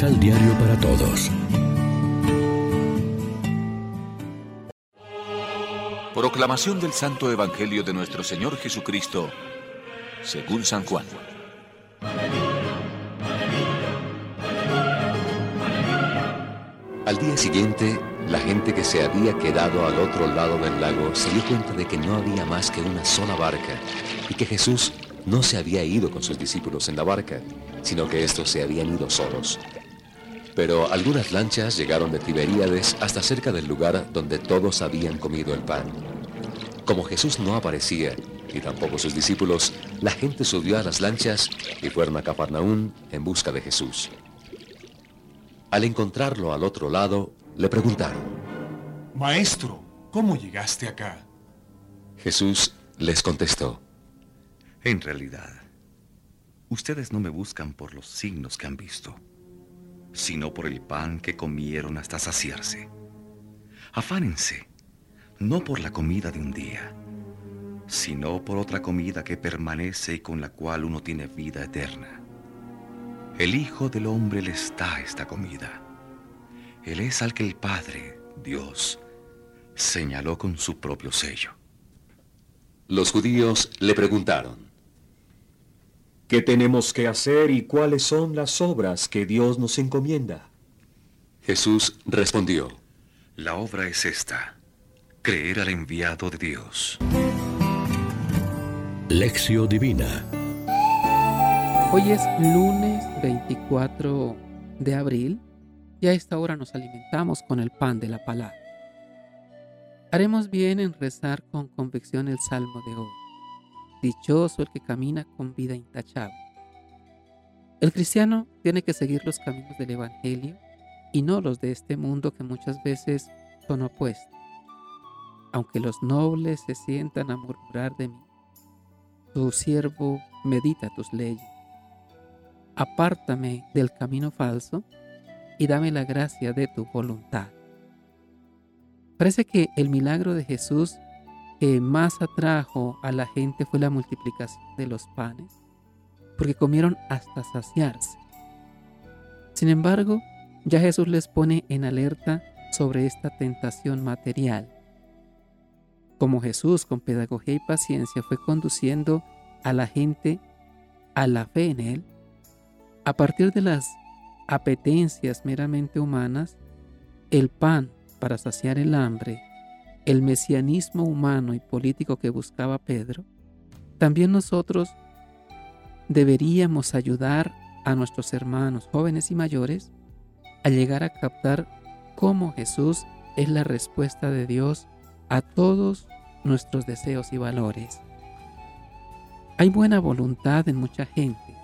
Misal Diario para Todos. Proclamación del Santo Evangelio de nuestro Señor Jesucristo, según San Juan. Al día siguiente, la gente que se había quedado al otro lado del lago se dio cuenta de que no había más que una sola barca y que Jesús no se había ido con sus discípulos en la barca, sino que estos se habían ido solos. Pero algunas lanchas llegaron de Tiberíades hasta cerca del lugar donde todos habían comido el pan. Como Jesús no aparecía, y tampoco sus discípulos, la gente subió a las lanchas y fueron a Cafarnaún en busca de Jesús. Al encontrarlo al otro lado, le preguntaron, Maestro, ¿cómo llegaste acá? Jesús les contestó, En realidad, ustedes no me buscan por los signos que han visto, sino por el pan que comieron hasta saciarse. Afánense, no por la comida de un día, sino por otra comida que permanece y con la cual uno tiene vida eterna. El Hijo del Hombre les da esta comida. Él es al que el Padre, Dios, señaló con su propio sello. Los judíos le preguntaron, ¿qué tenemos que hacer y cuáles son las obras que Dios nos encomienda? Jesús respondió, La obra es esta, creer al enviado de Dios. Lección Divina Hoy es lunes 24 de abril y a esta hora nos alimentamos con el pan de la palabra. Haremos bien en rezar con convicción el salmo de hoy. Dichoso el que camina con vida intachable. El cristiano tiene que seguir los caminos del Evangelio y no los de este mundo que muchas veces son opuestos. Aunque los nobles se sientan a murmurar de mí, tu siervo medita tus leyes apártame del camino falso y dame la gracia de tu voluntad. Parece que el milagro de Jesús que más atrajo a la gente fue la multiplicación de los panes, porque comieron hasta saciarse. Sin embargo, ya Jesús les pone en alerta sobre esta tentación material. Como Jesús con pedagogía y paciencia fue conduciendo a la gente a la fe en Él, a partir de las apetencias meramente humanas, el pan para saciar el hambre, el mesianismo humano y político que buscaba Pedro, también nosotros deberíamos ayudar a nuestros hermanos jóvenes y mayores a llegar a captar cómo Jesús es la respuesta de Dios a todos nuestros deseos y valores. Hay buena voluntad en mucha gente,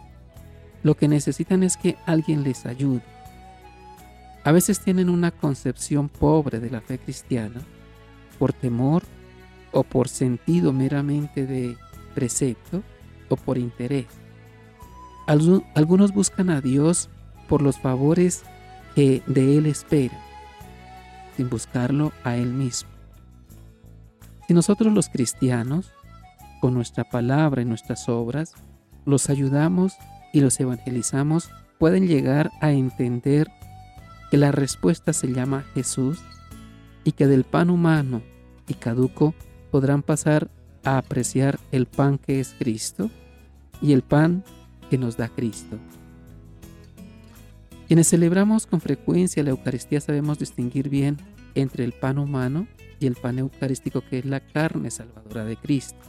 lo que necesitan es que alguien les ayude. A veces tienen una concepción pobre de la fe cristiana por temor o por sentido meramente de precepto o por interés. Algunos buscan a Dios por los favores que de Él esperan, sin buscarlo a Él mismo. Si nosotros los cristianos, con nuestra palabra y nuestras obras, los ayudamos y los evangelizamos pueden llegar a entender que la respuesta se llama Jesús y que del pan humano y caduco podrán pasar a apreciar el pan que es Cristo y el pan que nos da Cristo. Quienes celebramos con frecuencia la Eucaristía sabemos distinguir bien entre el pan humano y el pan eucarístico que es la carne salvadora de Cristo.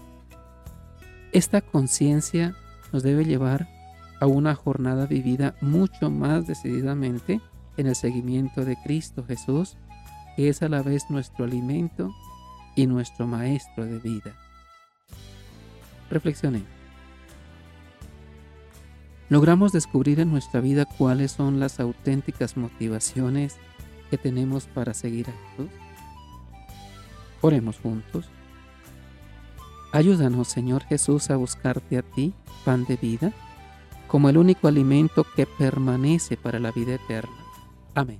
Esta conciencia nos debe llevar a una jornada vivida mucho más decididamente en el seguimiento de Cristo Jesús, que es a la vez nuestro alimento y nuestro maestro de vida. Reflexionemos. Logramos descubrir en nuestra vida cuáles son las auténticas motivaciones que tenemos para seguir a Jesús. Oremos juntos. Ayúdanos, Señor Jesús, a buscarte a ti, pan de vida como el único alimento que permanece para la vida eterna. Amén.